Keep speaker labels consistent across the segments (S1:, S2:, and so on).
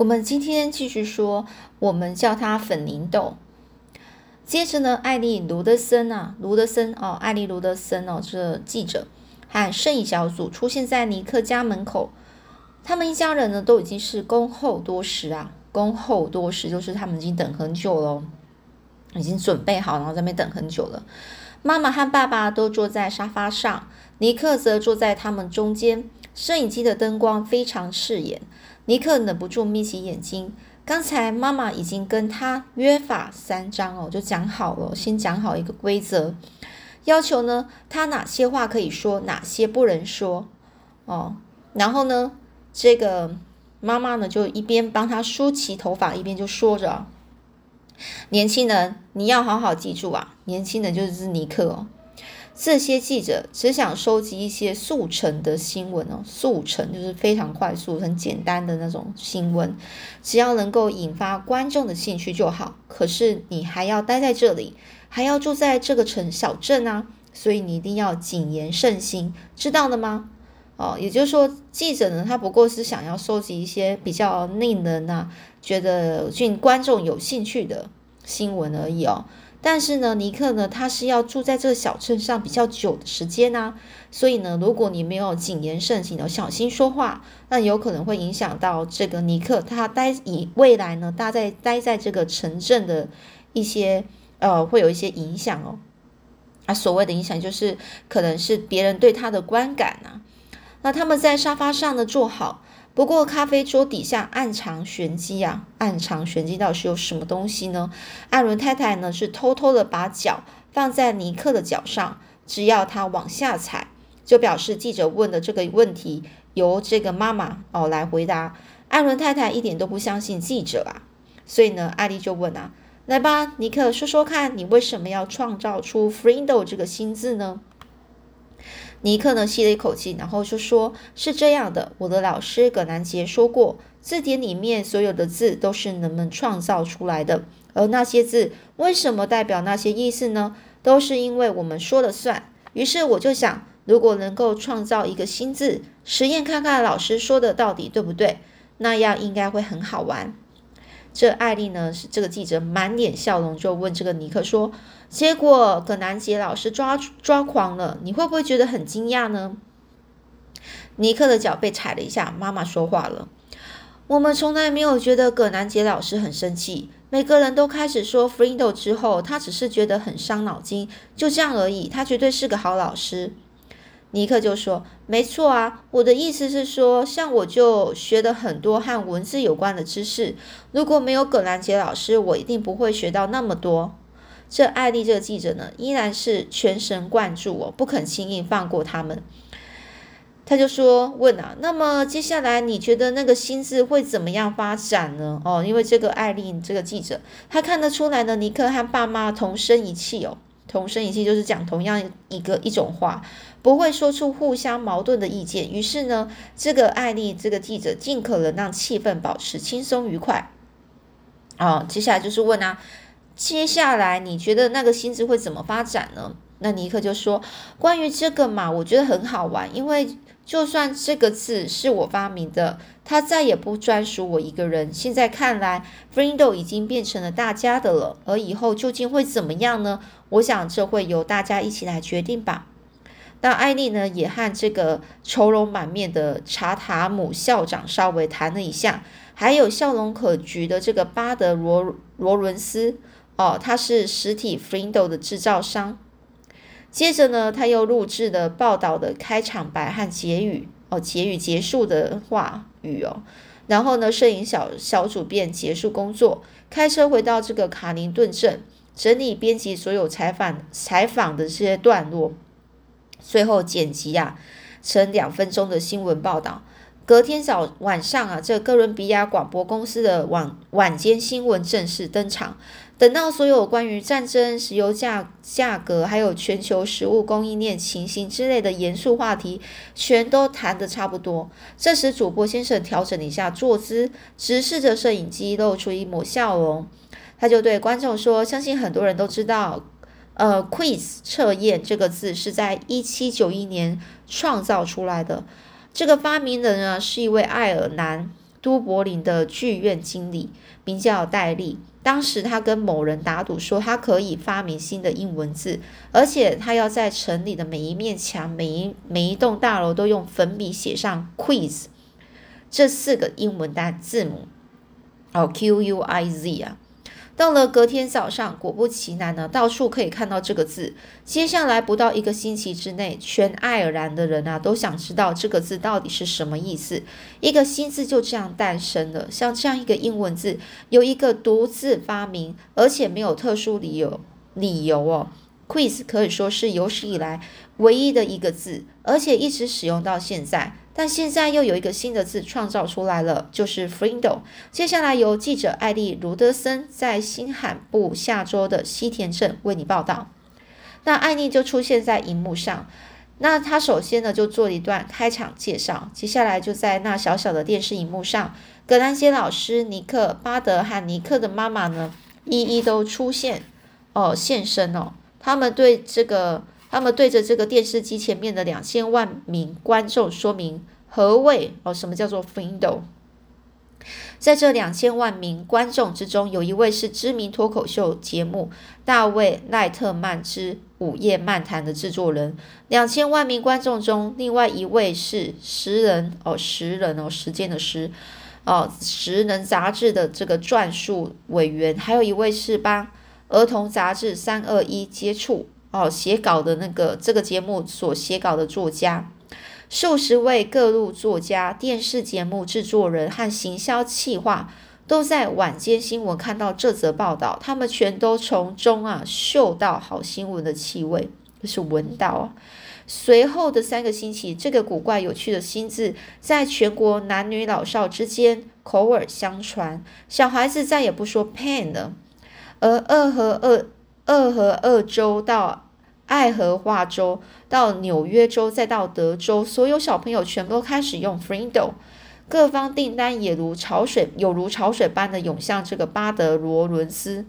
S1: 我们今天继续说，我们叫它粉凝豆。接着呢，艾丽·卢德森啊，卢德森哦，艾丽·卢德森哦，这记者和摄影小组出现在尼克家门口。他们一家人呢，都已经是恭候多时啊，恭候多时就是他们已经等很久了，已经准备好，然后在那边等很久了。妈妈和爸爸都坐在沙发上，尼克则坐在他们中间。摄影机的灯光非常刺眼，尼克忍不住眯起眼睛。刚才妈妈已经跟他约法三章哦，就讲好了，先讲好一个规则，要求呢，他哪些话可以说，哪些不能说哦。然后呢，这个妈妈呢就一边帮他梳起头发，一边就说着：“年轻人，你要好好记住啊，年轻人就是尼克哦。”这些记者只想收集一些速成的新闻哦，速成就是非常快速、很简单的那种新闻，只要能够引发观众的兴趣就好。可是你还要待在这里，还要住在这个城小镇啊，所以你一定要谨言慎行，知道了吗？哦，也就是说，记者呢，他不过是想要收集一些比较令人啊觉得令观众有兴趣的新闻而已哦。但是呢，尼克呢，他是要住在这个小镇上比较久的时间呢，所以呢，如果你没有谨言慎行的小心说话，那有可能会影响到这个尼克他待以未来呢，待在待在这个城镇的一些呃，会有一些影响哦。啊，所谓的影响就是可能是别人对他的观感啊。那他们在沙发上呢坐好。不过，咖啡桌底下暗藏玄机啊！暗藏玄机到底是有什么东西呢？艾伦太太呢是偷偷的把脚放在尼克的脚上，只要他往下踩，就表示记者问的这个问题由这个妈妈哦来回答。艾伦太太一点都不相信记者啊，所以呢，艾丽就问啊：“来吧，尼克，说说看你为什么要创造出 Frindo 这个新字呢？”尼克呢吸了一口气，然后就说：“是这样的，我的老师葛南杰说过，字典里面所有的字都是人们创造出来的，而那些字为什么代表那些意思呢？都是因为我们说了算。于是我就想，如果能够创造一个新字，实验看看老师说的到底对不对，那样应该会很好玩。”这艾丽呢是这个记者满脸笑容，就问这个尼克说：“结果葛南杰老师抓抓狂了，你会不会觉得很惊讶呢？”尼克的脚被踩了一下，妈妈说话了：“我们从来没有觉得葛南杰老师很生气，每个人都开始说 f r e d o 之后，他只是觉得很伤脑筋，就这样而已。他绝对是个好老师。”尼克就说：“没错啊，我的意思是说，像我就学了很多和文字有关的知识。如果没有葛兰杰老师，我一定不会学到那么多。”这艾丽这个记者呢，依然是全神贯注哦，不肯轻易放过他们。他就说：“问啊，那么接下来你觉得那个心字会怎么样发展呢？”哦，因为这个艾丽这个记者，他看得出来呢，尼克和爸妈同声一气哦。同声一气就是讲同样一个一种话，不会说出互相矛盾的意见。于是呢，这个案例这个记者尽可能让气氛保持轻松愉快。哦，接下来就是问啊，接下来你觉得那个心智会怎么发展呢？那尼克就说，关于这个嘛，我觉得很好玩，因为。就算这个字是我发明的，它再也不专属我一个人。现在看来 f r e n d o 已经变成了大家的了。而以后究竟会怎么样呢？我想这会由大家一起来决定吧。那艾丽呢，也和这个愁容满面的查塔姆校长稍微谈了一下，还有笑容可掬的这个巴德罗罗伦斯哦，他是实体 f r e n d o 的制造商。接着呢，他又录制了报道的开场白和结语哦，结语结束的话语哦。然后呢，摄影小小组便结束工作，开车回到这个卡林顿镇，整理编辑所有采访采访的这些段落，最后剪辑啊成两分钟的新闻报道。隔天早晚上啊，这哥伦比亚广播公司的晚晚间新闻正式登场。等到所有关于战争、石油价价格，还有全球食物供应链情形之类的严肃话题，全都谈得差不多。这时，主播先生调整了一下坐姿，直视着摄影机，露出一抹笑容。他就对观众说：“相信很多人都知道，呃，quiz 测验这个字是在一七九一年创造出来的。这个发明人呢，是一位爱尔兰。”都柏林的剧院经理，名叫戴利。当时他跟某人打赌说，他可以发明新的英文字，而且他要在城里的每一面墙、每一每一栋大楼都用粉笔写上 “quiz” 这四个英文单字母，哦，Q U I Z 啊。到了隔天早上，果不其然呢，到处可以看到这个字。接下来不到一个星期之内，全爱尔兰的人啊都想知道这个字到底是什么意思。一个新字就这样诞生了。像这样一个英文字，有一个独自发明，而且没有特殊理由理由哦。Quiz 可以说是有史以来唯一的一个字，而且一直使用到现在。但现在又有一个新的字创造出来了，就是 Frindo。接下来由记者艾丽·卢德森在新罕布夏州的西田镇为你报道。那艾丽就出现在荧幕上。那他首先呢就做了一段开场介绍，接下来就在那小小的电视荧幕上，格兰杰老师、尼克、巴德和尼克的妈妈呢一一都出现哦现身哦。他们对这个。他们对着这个电视机前面的两千万名观众说明何谓哦，什么叫做 Findo 在这两千万名观众之中，有一位是知名脱口秀节目《大卫·奈特曼之午夜漫谈》的制作人。两千万名观众中，另外一位是十人哦，十人哦，时间的时哦，十人杂志的这个撰述委员，还有一位是帮儿童杂志《三二一》接触。哦，写稿的那个这个节目所写稿的作家，数十位各路作家、电视节目制作人和行销企划，都在晚间新闻看到这则报道，他们全都从中啊嗅到好新闻的气味，就是闻到。随后的三个星期，这个古怪有趣的新字在全国男女老少之间口耳相传，小孩子再也不说 pen 了，而二和二。二和二州到爱荷华州，到纽约州，再到德州，所有小朋友全都开始用 Frindo，各方订单也如潮水，有如潮水般的涌向这个巴德罗伦斯。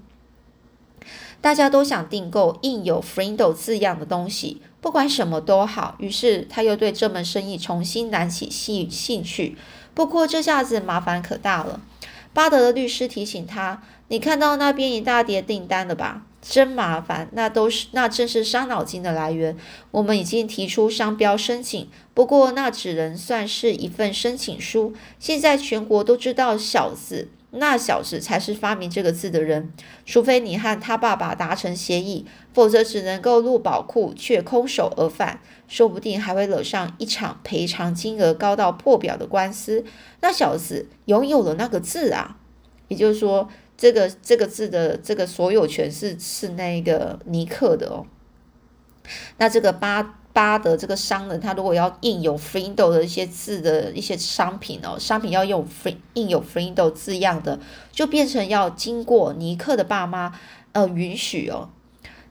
S1: 大家都想订购印有 Frindo 字样的东西，不管什么都好。于是他又对这门生意重新燃起兴兴趣。不过这下子麻烦可大了。巴德的律师提醒他：“你看到那边一大叠订单了吧？”真麻烦，那都是那正是伤脑筋的来源。我们已经提出商标申请，不过那只能算是一份申请书。现在全国都知道小子，那小子才是发明这个字的人。除非你和他爸爸达成协议，否则只能够入宝库却空手而返，说不定还会惹上一场赔偿金额高到破表的官司。那小子拥有了那个字啊，也就是说。这个这个字的这个所有权是是那个尼克的哦。那这个巴巴德这个商人，他如果要印有 Frindo 的一些字的一些商品哦，商品要用 Fr 印有 Frindo 字样的，就变成要经过尼克的爸妈呃允许哦。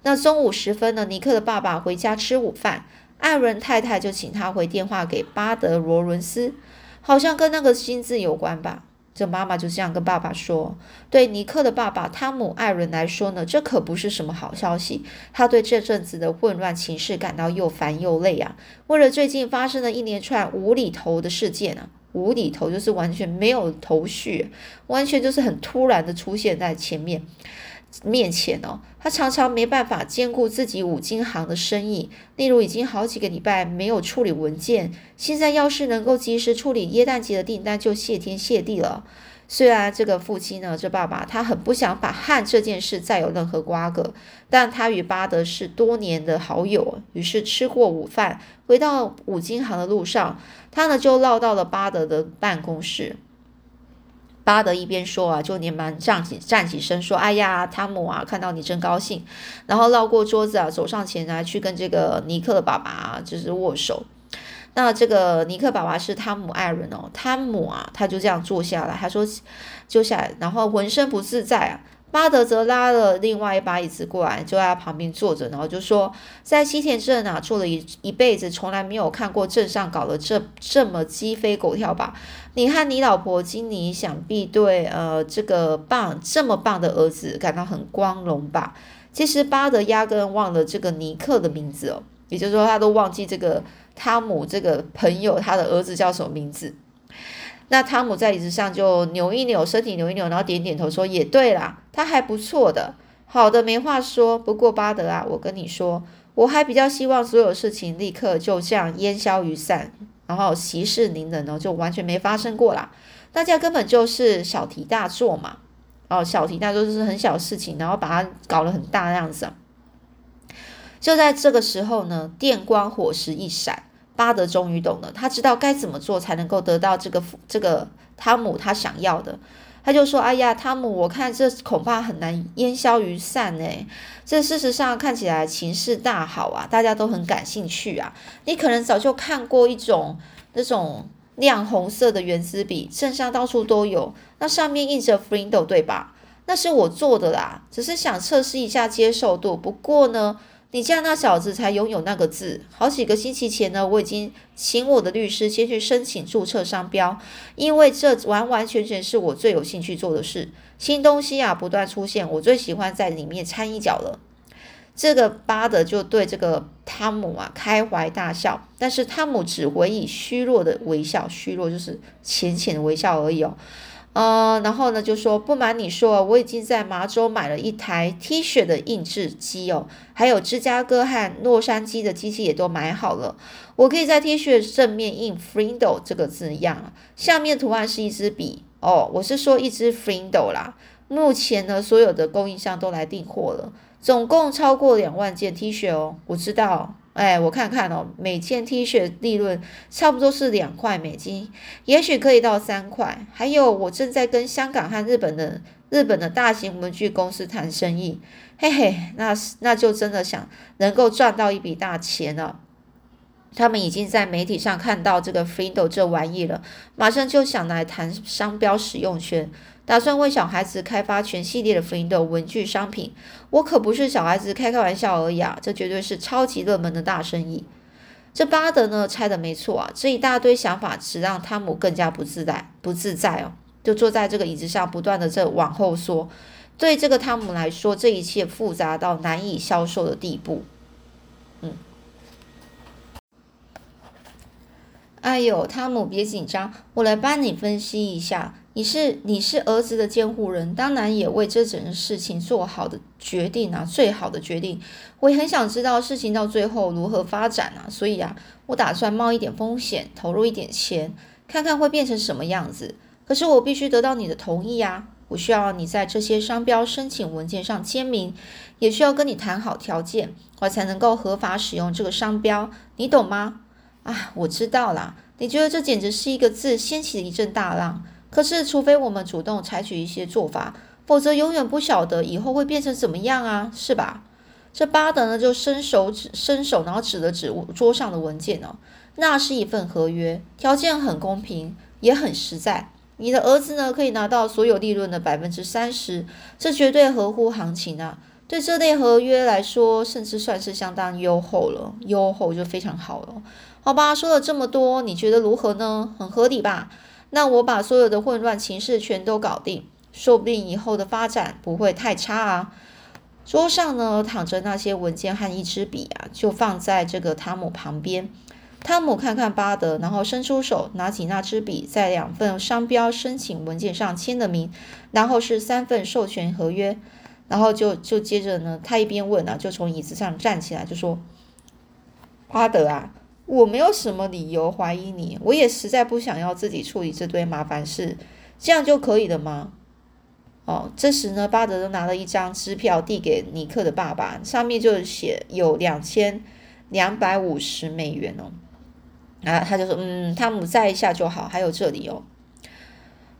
S1: 那中午时分呢，尼克的爸爸回家吃午饭，艾伦太太就请他回电话给巴德罗伦斯，好像跟那个新字有关吧。这妈妈就这样跟爸爸说：“对尼克的爸爸汤姆·艾伦来说呢，这可不是什么好消息。他对这阵子的混乱情势感到又烦又累啊。为了最近发生的一连串无厘头的事件啊，无厘头就是完全没有头绪，完全就是很突然的出现在前面。”面前哦，他常常没办法兼顾自己五金行的生意，例如已经好几个礼拜没有处理文件，现在要是能够及时处理耶诞节的订单，就谢天谢地了。虽然这个父亲呢，这爸爸他很不想把和这件事再有任何瓜葛，但他与巴德是多年的好友，于是吃过午饭，回到五金行的路上，他呢就绕到了巴德的办公室。巴德一边说啊，就连忙站起站起身说：“哎呀，汤姆啊，看到你真高兴。”然后绕过桌子啊，走上前来去跟这个尼克的爸爸啊就是握手。那这个尼克爸爸是汤姆艾伦哦，汤姆啊，他就这样坐下来，他说就下来，然后浑身不自在啊。巴德则拉了另外一把椅子过来，就在他旁边坐着，然后就说：“在西田镇啊，做了一一辈子，从来没有看过镇上搞得这这么鸡飞狗跳吧？你和你老婆金妮想必对呃这个棒这么棒的儿子感到很光荣吧？其实巴德压根忘了这个尼克的名字哦，也就是说他都忘记这个汤姆这个朋友他的儿子叫什么名字。”那汤姆在椅子上就扭一扭身体，扭一扭，然后点点头说：“也对啦，他还不错的，好的，没话说。不过巴德啊，我跟你说，我还比较希望所有事情立刻就这样烟消云散，然后息事宁人呢，就完全没发生过啦。大家根本就是小题大做嘛，哦，小题大做就是很小事情，然后把它搞得很大那样子。就在这个时候呢，电光火石一闪。”巴德终于懂了，他知道该怎么做才能够得到这个这个汤姆他想要的。他就说：“哎呀，汤姆，我看这恐怕很难烟消云散呢。这事实上看起来情势大好啊，大家都很感兴趣啊。你可能早就看过一种那种亮红色的圆珠笔，镇上到处都有，那上面印着 Frindo，对吧？那是我做的啦，只是想测试一下接受度。不过呢。”你家那小子才拥有那个字。好几个星期前呢，我已经请我的律师先去申请注册商标，因为这完完全全是我最有兴趣做的事。新东西啊，不断出现，我最喜欢在里面掺一脚了。这个巴德就对这个汤姆啊开怀大笑，但是汤姆只回以虚弱的微笑，虚弱就是浅浅的微笑而已哦。呃，然后呢，就说不瞒你说，我已经在麻州买了一台 T 恤的印制机哦，还有芝加哥和洛杉矶的机器也都买好了。我可以在 T 恤正面印 f r i n d o 这个字样，下面图案是一支笔哦，我是说一支 f r i n d o 啦。目前呢，所有的供应商都来订货了，总共超过两万件 T 恤哦，我知道。哎，我看看哦，每件 T 恤利润差不多是两块美金，也许可以到三块。还有，我正在跟香港和日本的日本的大型文具公司谈生意，嘿嘿，那那就真的想能够赚到一笔大钱了。他们已经在媒体上看到这个 Friendo 这玩意了，马上就想来谈商标使用权。打算为小孩子开发全系列的 Friendo 文具商品，我可不是小孩子开开玩笑而已啊！这绝对是超级热门的大生意。这巴德呢猜的没错啊，这一大堆想法只让汤姆更加不自在，不自在哦，就坐在这个椅子上不断的这往后缩。对这个汤姆来说，这一切复杂到难以销售的地步。嗯，哎呦，汤姆别紧张，我来帮你分析一下。你是你是儿子的监护人，当然也为这整件事情做好的决定啊，最好的决定。我也很想知道事情到最后如何发展啊，所以啊，我打算冒一点风险，投入一点钱，看看会变成什么样子。可是我必须得到你的同意啊，我需要你在这些商标申请文件上签名，也需要跟你谈好条件，我才能够合法使用这个商标，你懂吗？啊，我知道啦，你觉得这简直是一个字掀起了一阵大浪。可是，除非我们主动采取一些做法，否则永远不晓得以后会变成怎么样啊，是吧？这巴德呢，就伸手指，伸手，然后指了指桌上的文件哦，那是一份合约，条件很公平，也很实在。你的儿子呢，可以拿到所有利润的百分之三十，这绝对合乎行情啊！对这类合约来说，甚至算是相当优厚了，优厚就非常好了。好吧，说了这么多，你觉得如何呢？很合理吧？那我把所有的混乱情势全都搞定，说不定以后的发展不会太差啊。桌上呢躺着那些文件和一支笔啊，就放在这个汤姆旁边。汤姆看看巴德，然后伸出手拿起那支笔，在两份商标申请文件上签了名，然后是三份授权合约，然后就就接着呢，他一边问啊，就从椅子上站起来，就说：“巴德啊。”我没有什么理由怀疑你，我也实在不想要自己处理这堆麻烦事，这样就可以了吗？哦，这时呢，巴德就拿了一张支票递给尼克的爸爸，上面就写有两千两百五十美元哦。啊，他就说，嗯，汤姆在一下就好，还有这里哦。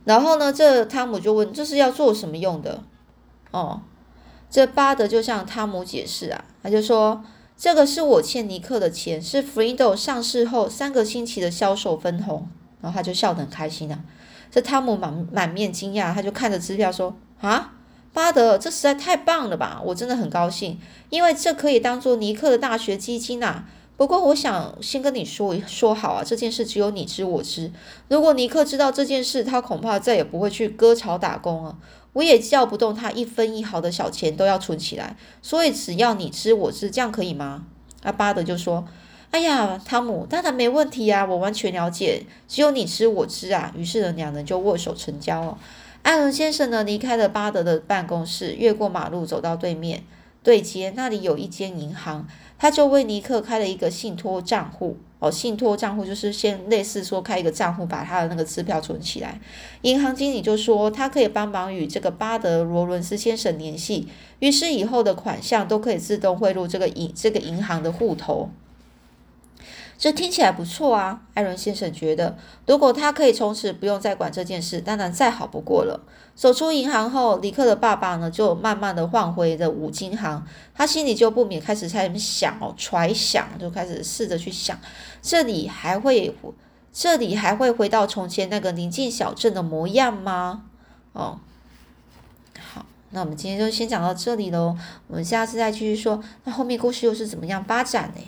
S1: 然后呢，这汤姆就问，这是要做什么用的？哦，这巴德就向汤姆解释啊，他就说。这个是我欠尼克的钱，是 Friendo 上市后三个星期的销售分红。然后他就笑得很开心啊。这汤姆满满面惊讶，他就看着支票说：“啊，巴德，这实在太棒了吧！我真的很高兴，因为这可以当做尼克的大学基金呐。不过我想先跟你说一说好啊，这件事只有你知我知。如果尼克知道这件事，他恐怕再也不会去割草打工了。”我也叫不动他一分一毫的小钱都要存起来，所以只要你知我知，这样可以吗？阿巴德就说：“哎呀，汤姆，当然没问题啊，我完全了解，只有你知我知啊。于是呢，两人就握手成交了。艾伦先生呢，离开了巴德的办公室，越过马路，走到对面对街，那里有一间银行，他就为尼克开了一个信托账户。哦，信托账户就是先类似说开一个账户，把他的那个支票存起来。银行经理就说他可以帮忙与这个巴德罗伦斯先生联系，于是以后的款项都可以自动汇入这个银这个银行的户头。这听起来不错啊，艾伦先生觉得，如果他可以从此不用再管这件事，当然再好不过了。走出银行后，李克的爸爸呢，就慢慢的换回了五金行，他心里就不免开始在想哦，揣想，就开始试着去想，这里还会，这里还会回到从前那个宁静小镇的模样吗？哦，好，那我们今天就先讲到这里喽，我们下次再继续说，那后面故事又是怎么样发展呢？